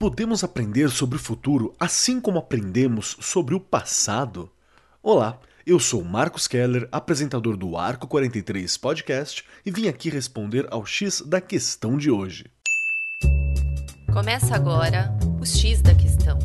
Podemos aprender sobre o futuro assim como aprendemos sobre o passado? Olá, eu sou Marcos Keller, apresentador do Arco 43 Podcast, e vim aqui responder ao X da questão de hoje. Começa agora o X da questão.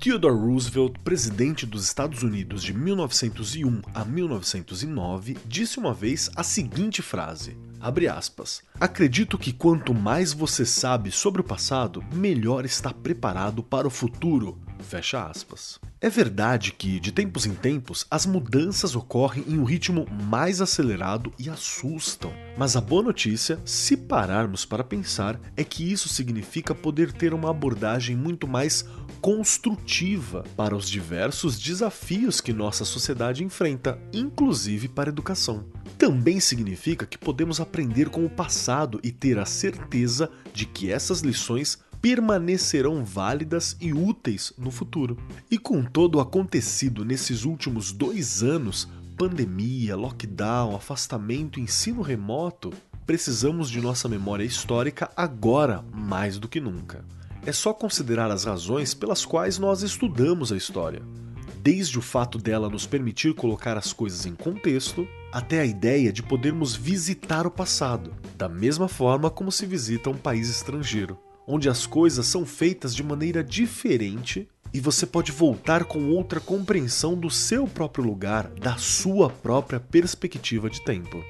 Theodore Roosevelt, presidente dos Estados Unidos de 1901 a 1909, disse uma vez a seguinte frase: Abre aspas. Acredito que quanto mais você sabe sobre o passado, melhor está preparado para o futuro. Fecha aspas. É verdade que, de tempos em tempos, as mudanças ocorrem em um ritmo mais acelerado e assustam. Mas a boa notícia, se pararmos para pensar, é que isso significa poder ter uma abordagem muito mais construtiva para os diversos desafios que nossa sociedade enfrenta, inclusive para a educação. Também significa que podemos aprender com o passado e ter a certeza de que essas lições permanecerão válidas e úteis no futuro. E com todo o acontecido nesses últimos dois anos pandemia, lockdown, afastamento, ensino remoto precisamos de nossa memória histórica agora mais do que nunca. É só considerar as razões pelas quais nós estudamos a história desde o fato dela nos permitir colocar as coisas em contexto, até a ideia de podermos visitar o passado, da mesma forma como se visita um país estrangeiro onde as coisas são feitas de maneira diferente e você pode voltar com outra compreensão do seu próprio lugar, da sua própria perspectiva de tempo.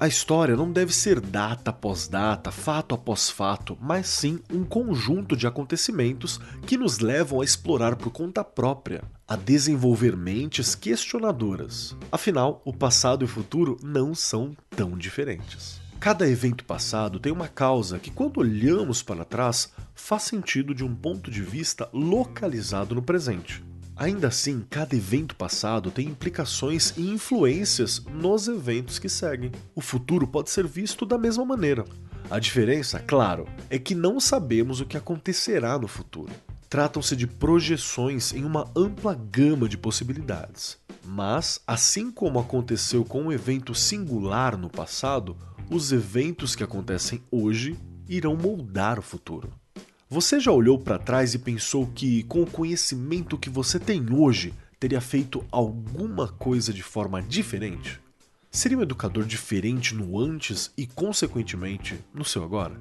A história não deve ser data após data, fato após fato, mas sim um conjunto de acontecimentos que nos levam a explorar por conta própria, a desenvolver mentes questionadoras. Afinal, o passado e o futuro não são tão diferentes. Cada evento passado tem uma causa que, quando olhamos para trás, faz sentido de um ponto de vista localizado no presente. Ainda assim, cada evento passado tem implicações e influências nos eventos que seguem. O futuro pode ser visto da mesma maneira. A diferença, claro, é que não sabemos o que acontecerá no futuro. Tratam-se de projeções em uma ampla gama de possibilidades. Mas, assim como aconteceu com um evento singular no passado, os eventos que acontecem hoje irão moldar o futuro. Você já olhou para trás e pensou que, com o conhecimento que você tem hoje, teria feito alguma coisa de forma diferente? Seria um educador diferente no antes e, consequentemente, no seu agora?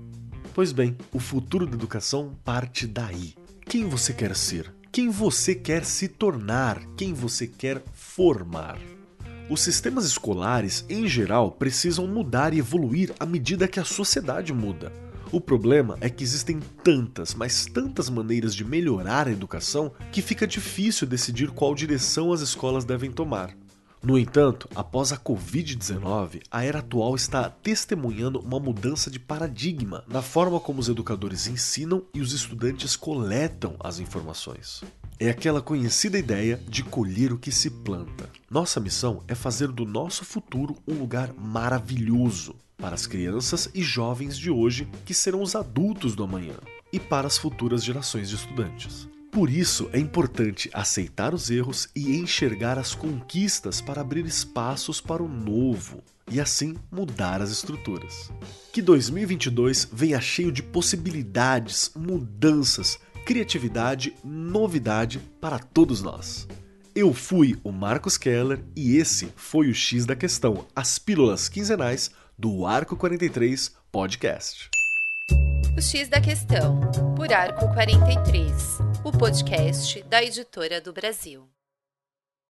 Pois bem, o futuro da educação parte daí. Quem você quer ser? Quem você quer se tornar? Quem você quer formar? Os sistemas escolares, em geral, precisam mudar e evoluir à medida que a sociedade muda. O problema é que existem tantas, mas tantas maneiras de melhorar a educação que fica difícil decidir qual direção as escolas devem tomar. No entanto, após a Covid-19, a era atual está testemunhando uma mudança de paradigma na forma como os educadores ensinam e os estudantes coletam as informações. É aquela conhecida ideia de colher o que se planta. Nossa missão é fazer do nosso futuro um lugar maravilhoso para as crianças e jovens de hoje que serão os adultos do amanhã e para as futuras gerações de estudantes. Por isso é importante aceitar os erros e enxergar as conquistas para abrir espaços para o novo e assim mudar as estruturas. Que 2022 venha cheio de possibilidades, mudanças criatividade, novidade para todos nós. Eu fui o Marcos Keller e esse foi o X da Questão, as pílulas quinzenais do Arco 43 Podcast. O X da Questão, por Arco 43, o podcast da editora do Brasil.